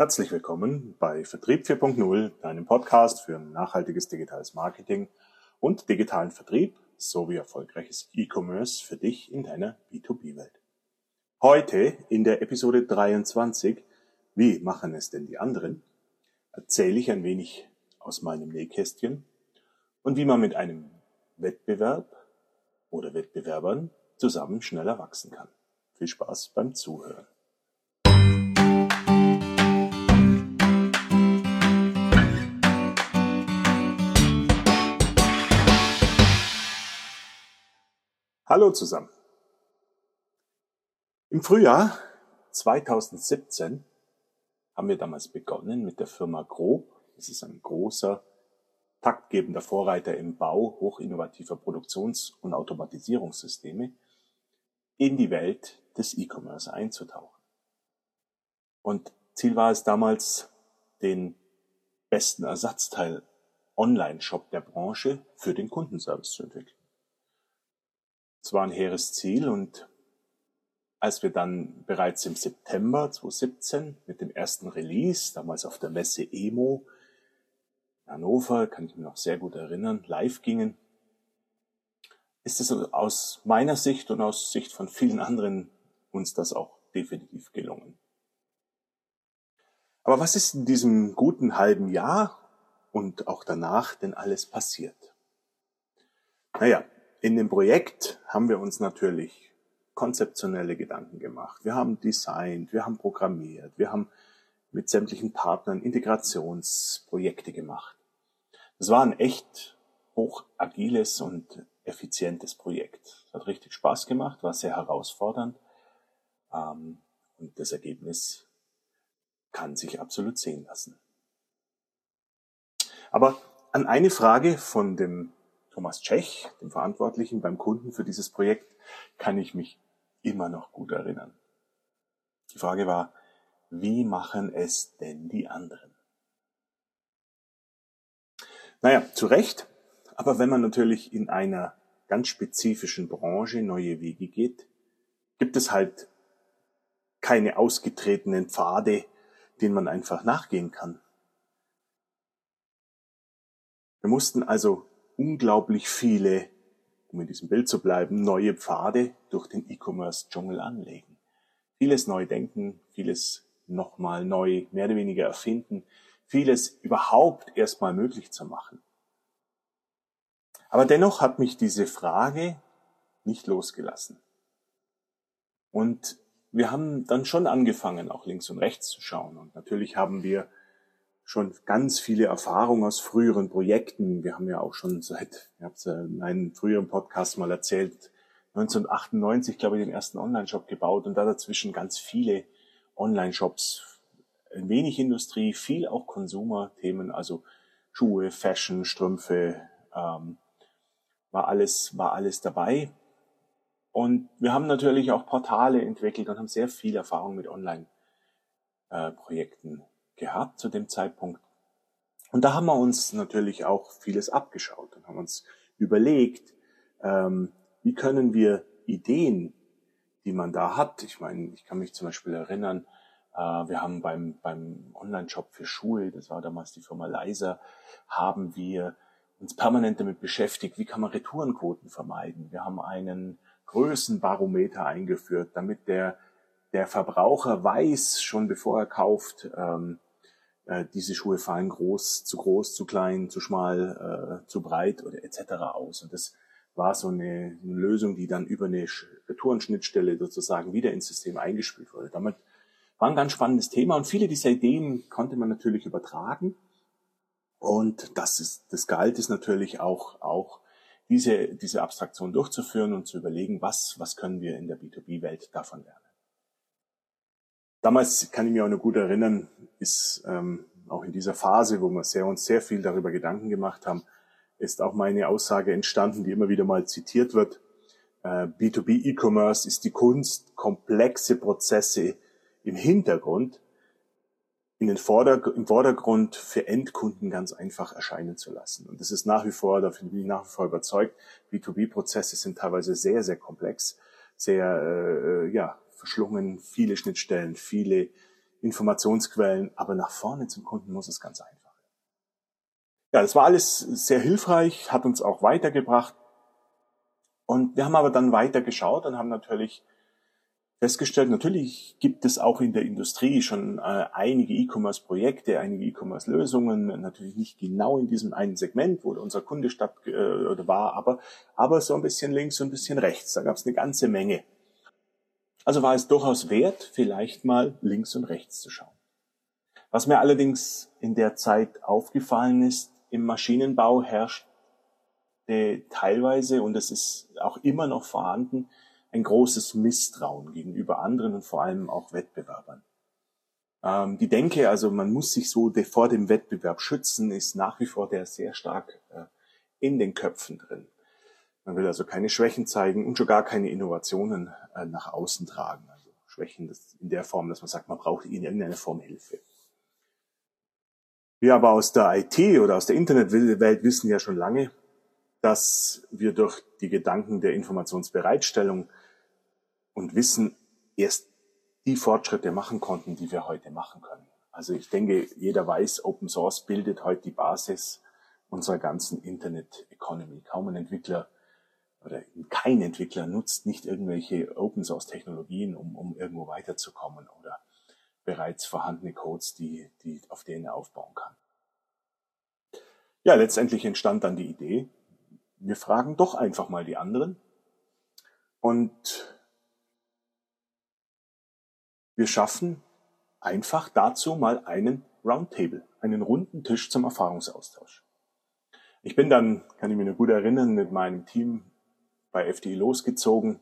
Herzlich willkommen bei Vertrieb 4.0, deinem Podcast für nachhaltiges digitales Marketing und digitalen Vertrieb sowie erfolgreiches E-Commerce für dich in deiner B2B-Welt. Heute in der Episode 23, wie machen es denn die anderen, erzähle ich ein wenig aus meinem Nähkästchen und wie man mit einem Wettbewerb oder Wettbewerbern zusammen schneller wachsen kann. Viel Spaß beim Zuhören. Hallo zusammen. Im Frühjahr 2017 haben wir damals begonnen mit der Firma Grob. Das ist ein großer, taktgebender Vorreiter im Bau hochinnovativer Produktions- und Automatisierungssysteme in die Welt des E-Commerce einzutauchen. Und Ziel war es damals, den besten Ersatzteil Online-Shop der Branche für den Kundenservice zu entwickeln. Es war ein hehres Ziel und als wir dann bereits im September 2017 mit dem ersten Release, damals auf der Messe Emo in Hannover, kann ich mich noch sehr gut erinnern, live gingen, ist es aus meiner Sicht und aus Sicht von vielen anderen uns das auch definitiv gelungen. Aber was ist in diesem guten halben Jahr und auch danach denn alles passiert? Naja, in dem Projekt haben wir uns natürlich konzeptionelle Gedanken gemacht. Wir haben designt, wir haben programmiert, wir haben mit sämtlichen Partnern Integrationsprojekte gemacht. Das war ein echt hoch agiles und effizientes Projekt. Es hat richtig Spaß gemacht, war sehr herausfordernd ähm, und das Ergebnis kann sich absolut sehen lassen. Aber an eine Frage von dem Thomas Tschech, dem Verantwortlichen beim Kunden für dieses Projekt, kann ich mich immer noch gut erinnern. Die Frage war, wie machen es denn die anderen? Naja, zu Recht, aber wenn man natürlich in einer ganz spezifischen Branche neue Wege geht, gibt es halt keine ausgetretenen Pfade, denen man einfach nachgehen kann. Wir mussten also unglaublich viele, um in diesem Bild zu bleiben, neue Pfade durch den E-Commerce-Dschungel anlegen. Vieles neu denken, vieles nochmal neu, mehr oder weniger erfinden, vieles überhaupt erstmal möglich zu machen. Aber dennoch hat mich diese Frage nicht losgelassen. Und wir haben dann schon angefangen, auch links und rechts zu schauen. Und natürlich haben wir schon ganz viele Erfahrungen aus früheren Projekten. Wir haben ja auch schon seit, ich habe es in einem früheren Podcast mal erzählt, 1998, glaube ich, den ersten Online-Shop gebaut und da dazwischen ganz viele Online-Shops, wenig Industrie, viel auch Konsumerthemen, also Schuhe, Fashion, Strümpfe, ähm, war alles, war alles dabei. Und wir haben natürlich auch Portale entwickelt und haben sehr viel Erfahrung mit Online-Projekten gehabt zu dem Zeitpunkt. Und da haben wir uns natürlich auch vieles abgeschaut und haben uns überlegt, ähm, wie können wir Ideen, die man da hat, ich meine, ich kann mich zum Beispiel erinnern, äh, wir haben beim, beim Online-Shop für Schuhe, das war damals die Firma Leiser, haben wir uns permanent damit beschäftigt, wie kann man Retourenquoten vermeiden. Wir haben einen Größenbarometer eingeführt, damit der, der Verbraucher weiß, schon bevor er kauft, ähm, äh, diese Schuhe fallen groß, zu groß, zu klein, zu schmal, äh, zu breit oder etc. aus. Und das war so eine, eine Lösung, die dann über eine Retourenschnittstelle sozusagen wieder ins System eingespielt wurde. Damit war ein ganz spannendes Thema und viele dieser Ideen konnte man natürlich übertragen. Und das ist, das galt es natürlich auch, auch diese, diese Abstraktion durchzuführen und zu überlegen, was, was können wir in der B2B-Welt davon lernen. Damals kann ich mich auch noch gut erinnern, ist ähm, auch in dieser Phase, wo wir sehr, uns sehr viel darüber Gedanken gemacht haben, ist auch meine Aussage entstanden, die immer wieder mal zitiert wird. Äh, B2B E-Commerce ist die Kunst, komplexe Prozesse im Hintergrund in den Vorder im Vordergrund für Endkunden ganz einfach erscheinen zu lassen. Und das ist nach wie vor, da bin ich nach wie vor überzeugt, B2B-Prozesse sind teilweise sehr, sehr komplex, sehr, äh, ja, verschlungen, viele Schnittstellen, viele Informationsquellen, aber nach vorne zum Kunden muss es ganz einfach. Ja, das war alles sehr hilfreich, hat uns auch weitergebracht. Und wir haben aber dann weiter geschaut und haben natürlich festgestellt, natürlich gibt es auch in der Industrie schon äh, einige E-Commerce-Projekte, einige E-Commerce-Lösungen, natürlich nicht genau in diesem einen Segment, wo unser Kunde statt äh, war, aber, aber so ein bisschen links und ein bisschen rechts. Da gab es eine ganze Menge. Also war es durchaus wert, vielleicht mal links und rechts zu schauen. Was mir allerdings in der Zeit aufgefallen ist, im Maschinenbau herrscht teilweise, und es ist auch immer noch vorhanden, ein großes Misstrauen gegenüber anderen und vor allem auch Wettbewerbern. Ähm, die Denke, also man muss sich so vor dem Wettbewerb schützen, ist nach wie vor der sehr stark äh, in den Köpfen drin. Man will also keine Schwächen zeigen und schon gar keine Innovationen äh, nach außen tragen. Also Schwächen in der Form, dass man sagt, man braucht in irgendeiner Form Hilfe. Wir aber aus der IT oder aus der Internetwelt wissen ja schon lange, dass wir durch die Gedanken der Informationsbereitstellung und Wissen erst die Fortschritte machen konnten, die wir heute machen können. Also ich denke, jeder weiß, Open Source bildet heute die Basis unserer ganzen Internet Economy. Kaum ein Entwickler oder kein Entwickler nutzt nicht irgendwelche Open Source Technologien, um, um irgendwo weiterzukommen oder bereits vorhandene Codes, die, die, auf denen er aufbauen kann. Ja, letztendlich entstand dann die Idee, wir fragen doch einfach mal die anderen und wir schaffen einfach dazu mal einen Roundtable, einen runden Tisch zum Erfahrungsaustausch. Ich bin dann, kann ich mich noch gut erinnern, mit meinem Team bei FDI losgezogen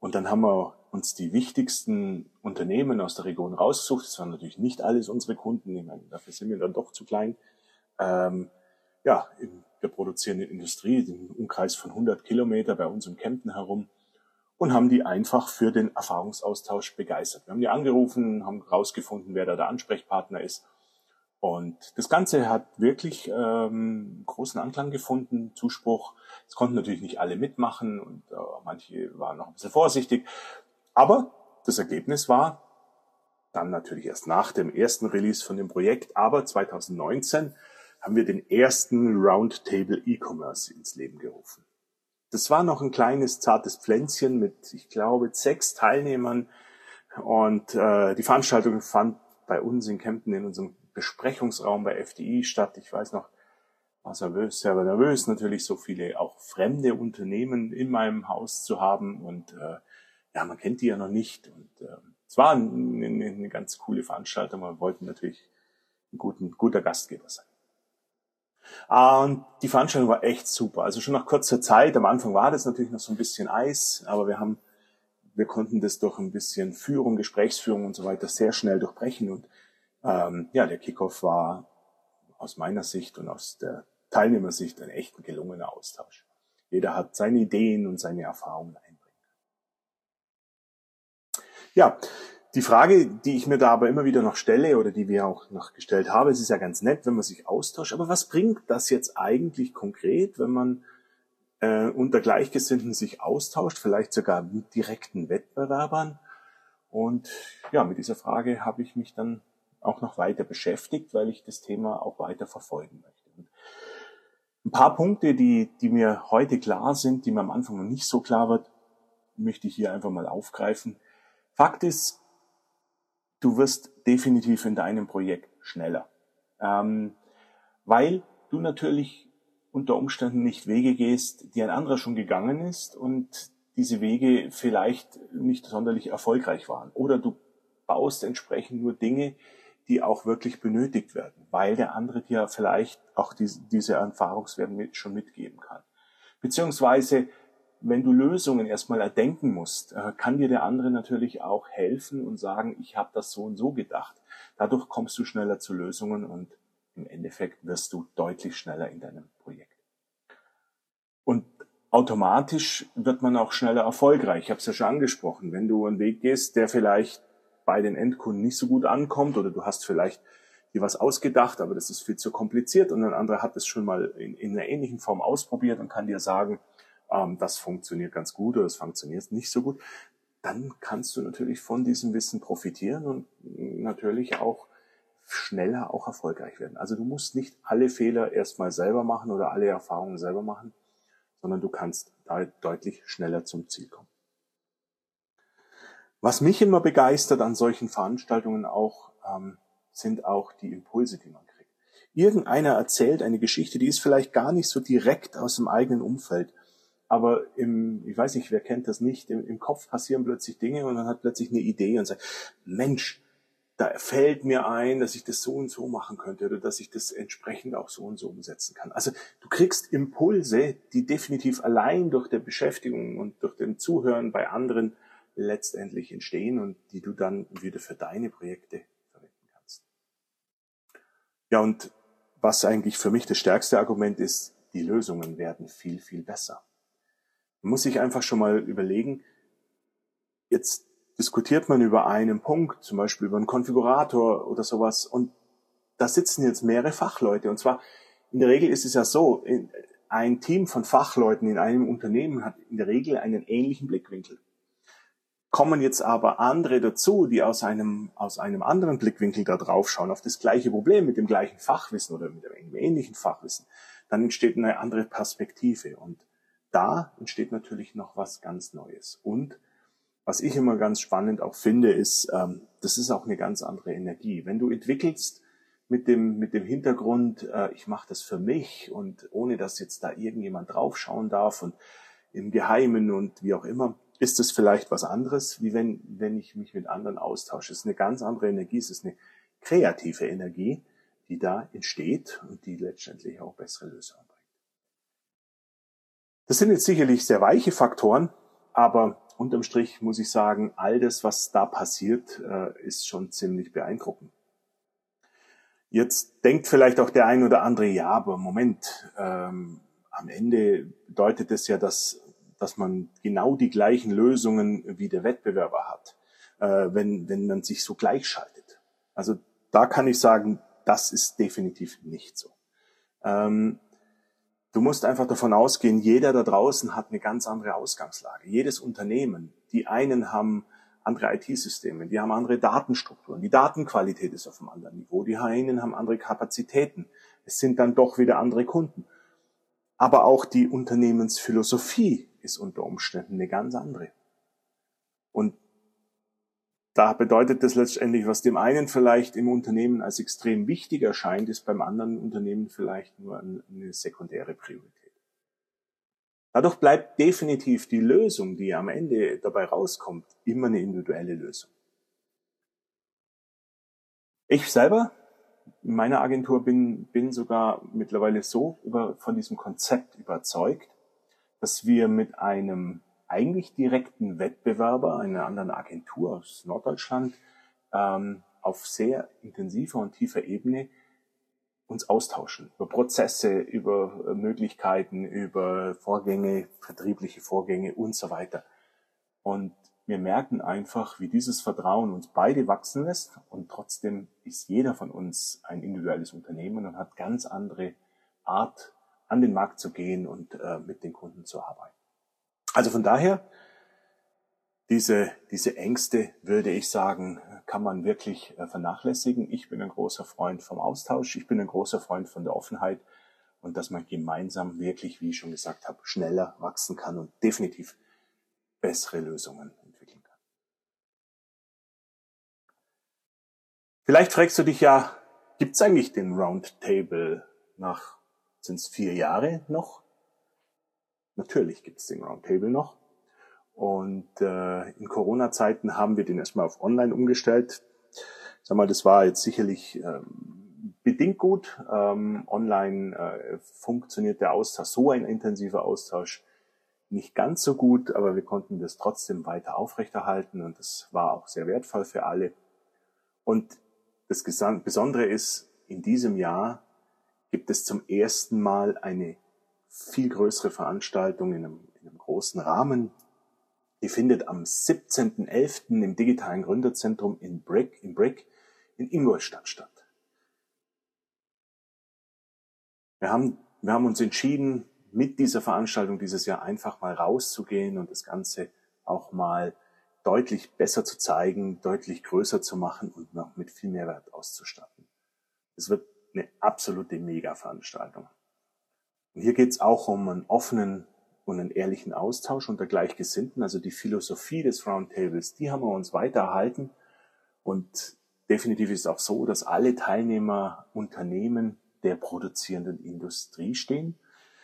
und dann haben wir uns die wichtigsten Unternehmen aus der Region rausgesucht. Das waren natürlich nicht alles unsere Kunden, ich meine, dafür sind wir dann doch zu klein. Ähm, ja, in der produzierenden Industrie, im Umkreis von 100 Kilometer bei uns im Kempten herum und haben die einfach für den Erfahrungsaustausch begeistert. Wir haben die angerufen, haben herausgefunden, wer da der Ansprechpartner ist. Und das Ganze hat wirklich ähm, großen Anklang gefunden, Zuspruch. Es konnten natürlich nicht alle mitmachen und äh, manche waren noch ein bisschen vorsichtig. Aber das Ergebnis war dann natürlich erst nach dem ersten Release von dem Projekt, aber 2019 haben wir den ersten Roundtable E-Commerce ins Leben gerufen. Das war noch ein kleines, zartes Pflänzchen mit, ich glaube, sechs Teilnehmern. Und äh, die Veranstaltung fand bei uns in Kempten in unserem Besprechungsraum bei FDI statt. Ich weiß noch, war nervös, sehr nervös, natürlich so viele auch fremde Unternehmen in meinem Haus zu haben. Und äh, ja, man kennt die ja noch nicht. Und äh, es war eine, eine ganz coole Veranstaltung. Wir wollten natürlich ein guten, guter Gastgeber sein. Und die Veranstaltung war echt super. Also schon nach kurzer Zeit, am Anfang war das natürlich noch so ein bisschen Eis, aber wir haben, wir konnten das durch ein bisschen Führung, Gesprächsführung und so weiter sehr schnell durchbrechen. Und ähm, ja, der Kickoff war aus meiner Sicht und aus der Teilnehmersicht ein echt gelungener Austausch. Jeder hat seine Ideen und seine Erfahrungen einbringen. Ja, die Frage, die ich mir da aber immer wieder noch stelle oder die wir auch noch gestellt haben, es ist ja ganz nett, wenn man sich austauscht, aber was bringt das jetzt eigentlich konkret, wenn man äh, unter Gleichgesinnten sich austauscht, vielleicht sogar mit direkten Wettbewerbern? Und ja, mit dieser Frage habe ich mich dann auch noch weiter beschäftigt, weil ich das Thema auch weiter verfolgen möchte. Und ein paar Punkte, die, die mir heute klar sind, die mir am Anfang noch nicht so klar wird, möchte ich hier einfach mal aufgreifen. Fakt ist, du wirst definitiv in deinem Projekt schneller. Ähm, weil du natürlich unter Umständen nicht Wege gehst, die ein anderer schon gegangen ist und diese Wege vielleicht nicht sonderlich erfolgreich waren. Oder du baust entsprechend nur Dinge, die auch wirklich benötigt werden, weil der andere dir vielleicht auch diese, diese Erfahrungswerte mit, schon mitgeben kann. Beziehungsweise wenn du Lösungen erstmal erdenken musst, äh, kann dir der andere natürlich auch helfen und sagen, ich habe das so und so gedacht. Dadurch kommst du schneller zu Lösungen und im Endeffekt wirst du deutlich schneller in deinem Projekt. Und automatisch wird man auch schneller erfolgreich. Ich habe es ja schon angesprochen. Wenn du einen Weg gehst, der vielleicht bei den Endkunden nicht so gut ankommt oder du hast vielleicht dir was ausgedacht, aber das ist viel zu kompliziert und ein anderer hat es schon mal in, in einer ähnlichen Form ausprobiert und kann dir sagen, ähm, das funktioniert ganz gut oder es funktioniert nicht so gut, dann kannst du natürlich von diesem Wissen profitieren und natürlich auch schneller auch erfolgreich werden. Also du musst nicht alle Fehler erstmal selber machen oder alle Erfahrungen selber machen, sondern du kannst da deutlich schneller zum Ziel kommen. Was mich immer begeistert an solchen Veranstaltungen auch, ähm, sind auch die Impulse, die man kriegt. Irgendeiner erzählt eine Geschichte, die ist vielleicht gar nicht so direkt aus dem eigenen Umfeld, aber im, ich weiß nicht, wer kennt das nicht, im, im Kopf passieren plötzlich Dinge und man hat plötzlich eine Idee und sagt, Mensch, da fällt mir ein, dass ich das so und so machen könnte oder dass ich das entsprechend auch so und so umsetzen kann. Also du kriegst Impulse, die definitiv allein durch der Beschäftigung und durch den Zuhören bei anderen letztendlich entstehen und die du dann wieder für deine Projekte verwenden kannst. Ja, und was eigentlich für mich das stärkste Argument ist, die Lösungen werden viel, viel besser. Man muss sich einfach schon mal überlegen, jetzt diskutiert man über einen Punkt, zum Beispiel über einen Konfigurator oder sowas, und da sitzen jetzt mehrere Fachleute. Und zwar, in der Regel ist es ja so, ein Team von Fachleuten in einem Unternehmen hat in der Regel einen ähnlichen Blickwinkel. Kommen jetzt aber andere dazu, die aus einem, aus einem anderen Blickwinkel da drauf schauen, auf das gleiche Problem mit dem gleichen Fachwissen oder mit einem ähnlichen Fachwissen, dann entsteht eine andere Perspektive. Und da entsteht natürlich noch was ganz Neues. Und was ich immer ganz spannend auch finde, ist, ähm, das ist auch eine ganz andere Energie. Wenn du entwickelst mit dem, mit dem Hintergrund, äh, ich mache das für mich und ohne dass jetzt da irgendjemand draufschauen darf und im Geheimen und wie auch immer, ist es vielleicht was anderes, wie wenn, wenn ich mich mit anderen austausche. Es ist eine ganz andere Energie, es ist eine kreative Energie, die da entsteht und die letztendlich auch bessere Lösungen das sind jetzt sicherlich sehr weiche Faktoren, aber unterm Strich muss ich sagen, all das, was da passiert, äh, ist schon ziemlich beeindruckend. Jetzt denkt vielleicht auch der ein oder andere, ja, aber Moment, ähm, am Ende bedeutet es ja, dass, dass man genau die gleichen Lösungen wie der Wettbewerber hat, äh, wenn, wenn man sich so gleichschaltet. Also da kann ich sagen, das ist definitiv nicht so. Ähm, Du musst einfach davon ausgehen, jeder da draußen hat eine ganz andere Ausgangslage. Jedes Unternehmen. Die einen haben andere IT-Systeme, die haben andere Datenstrukturen. Die Datenqualität ist auf einem anderen Niveau. Die einen haben andere Kapazitäten. Es sind dann doch wieder andere Kunden. Aber auch die Unternehmensphilosophie ist unter Umständen eine ganz andere. Und da bedeutet das letztendlich, was dem einen vielleicht im Unternehmen als extrem wichtig erscheint, ist beim anderen Unternehmen vielleicht nur eine sekundäre Priorität. Dadurch bleibt definitiv die Lösung, die am Ende dabei rauskommt, immer eine individuelle Lösung. Ich selber in meiner Agentur bin, bin sogar mittlerweile so über, von diesem Konzept überzeugt, dass wir mit einem eigentlich direkten Wettbewerber, einer anderen Agentur aus Norddeutschland, ähm, auf sehr intensiver und tiefer Ebene uns austauschen über Prozesse, über Möglichkeiten, über Vorgänge, vertriebliche Vorgänge und so weiter. Und wir merken einfach, wie dieses Vertrauen uns beide wachsen lässt und trotzdem ist jeder von uns ein individuelles Unternehmen und hat ganz andere Art, an den Markt zu gehen und äh, mit den Kunden zu arbeiten. Also von daher, diese, diese Ängste, würde ich sagen, kann man wirklich äh, vernachlässigen. Ich bin ein großer Freund vom Austausch. Ich bin ein großer Freund von der Offenheit und dass man gemeinsam wirklich, wie ich schon gesagt habe, schneller wachsen kann und definitiv bessere Lösungen entwickeln kann. Vielleicht fragst du dich ja, gibt es eigentlich den Roundtable nach, sind es vier Jahre noch? Natürlich gibt es den Roundtable noch. Und äh, in Corona-Zeiten haben wir den erstmal auf Online umgestellt. Sag mal, das war jetzt sicherlich ähm, bedingt gut. Ähm, online äh, funktioniert der Austausch, so ein intensiver Austausch, nicht ganz so gut, aber wir konnten das trotzdem weiter aufrechterhalten und das war auch sehr wertvoll für alle. Und das Besondere ist, in diesem Jahr gibt es zum ersten Mal eine viel größere Veranstaltung in einem, in einem großen Rahmen. Die findet am 17.11. im digitalen Gründerzentrum in Brick, in Brick in Ingolstadt statt. Wir haben, wir haben uns entschieden, mit dieser Veranstaltung dieses Jahr einfach mal rauszugehen und das Ganze auch mal deutlich besser zu zeigen, deutlich größer zu machen und noch mit viel Mehrwert auszustatten. Es wird eine absolute Mega-Veranstaltung. Und hier geht es auch um einen offenen und einen ehrlichen Austausch unter Gleichgesinnten. Also die Philosophie des Roundtables, die haben wir uns weiter erhalten. Und definitiv ist es auch so, dass alle Teilnehmer Unternehmen der produzierenden Industrie stehen,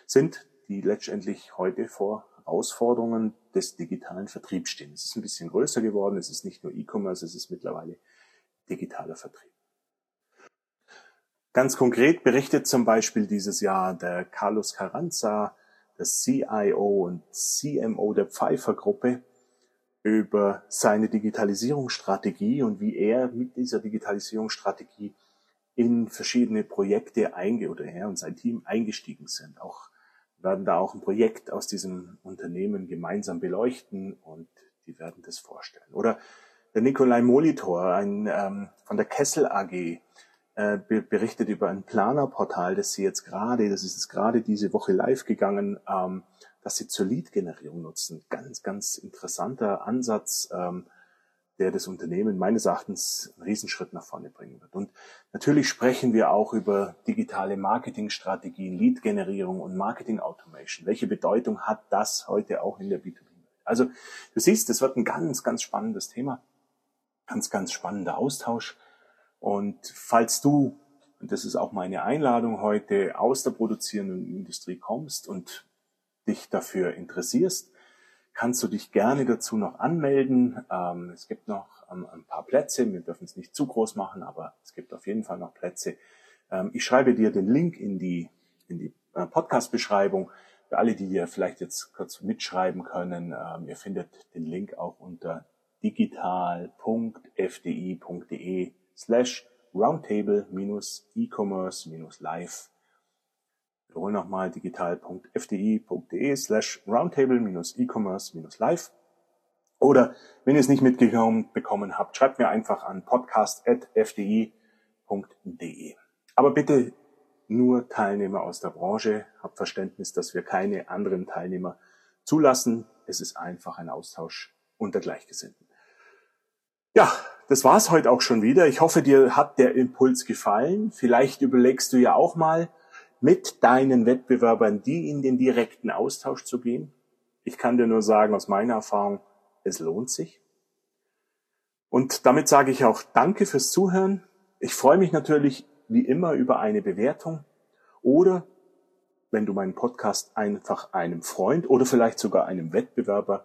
sind, die letztendlich heute vor Herausforderungen des digitalen Vertriebs stehen. Es ist ein bisschen größer geworden. Es ist nicht nur E-Commerce, es ist mittlerweile digitaler Vertrieb. Ganz konkret berichtet zum Beispiel dieses Jahr der Carlos Carranza, der CIO und CMO der Pfeiffer Gruppe, über seine Digitalisierungsstrategie und wie er mit dieser Digitalisierungsstrategie in verschiedene Projekte einge oder er und sein Team eingestiegen sind. Auch werden da auch ein Projekt aus diesem Unternehmen gemeinsam beleuchten und die werden das vorstellen. Oder der Nikolai Molitor, ein, ähm, von der Kessel AG, äh, berichtet über ein Planerportal, das sie jetzt gerade, das ist jetzt gerade diese Woche live gegangen, ähm, dass sie zur Lead-Generierung nutzen. Ganz, ganz interessanter Ansatz, ähm, der das Unternehmen meines Erachtens einen Riesenschritt nach vorne bringen wird. Und natürlich sprechen wir auch über digitale Marketingstrategien, Lead-Generierung und Marketing-Automation. Welche Bedeutung hat das heute auch in der B2B-Welt? Also du siehst, es wird ein ganz, ganz spannendes Thema, ganz, ganz spannender Austausch. Und falls du, und das ist auch meine Einladung heute, aus der produzierenden Industrie kommst und dich dafür interessierst, kannst du dich gerne dazu noch anmelden. Ähm, es gibt noch ähm, ein paar Plätze. Wir dürfen es nicht zu groß machen, aber es gibt auf jeden Fall noch Plätze. Ähm, ich schreibe dir den Link in die, in die äh, Podcast-Beschreibung. Für alle, die dir vielleicht jetzt kurz mitschreiben können, ihr findet den Link auch unter digital.fdi.de slash roundtable-e-commerce-live wiederhole nochmal digital.fdi.de slash roundtable-e-commerce-live. Oder wenn ihr es nicht mitbekommen habt, schreibt mir einfach an podcast.fdi.de. Aber bitte nur Teilnehmer aus der Branche. Habt Verständnis, dass wir keine anderen Teilnehmer zulassen. Es ist einfach ein Austausch unter Gleichgesinnten. Ja, das war's heute auch schon wieder. Ich hoffe, dir hat der Impuls gefallen. Vielleicht überlegst du ja auch mal, mit deinen Wettbewerbern, die in den direkten Austausch zu gehen. Ich kann dir nur sagen, aus meiner Erfahrung, es lohnt sich. Und damit sage ich auch Danke fürs Zuhören. Ich freue mich natürlich wie immer über eine Bewertung oder wenn du meinen Podcast einfach einem Freund oder vielleicht sogar einem Wettbewerber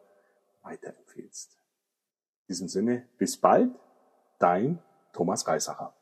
weiterempfehlst. In diesem Sinne, bis bald, dein Thomas Reisacher.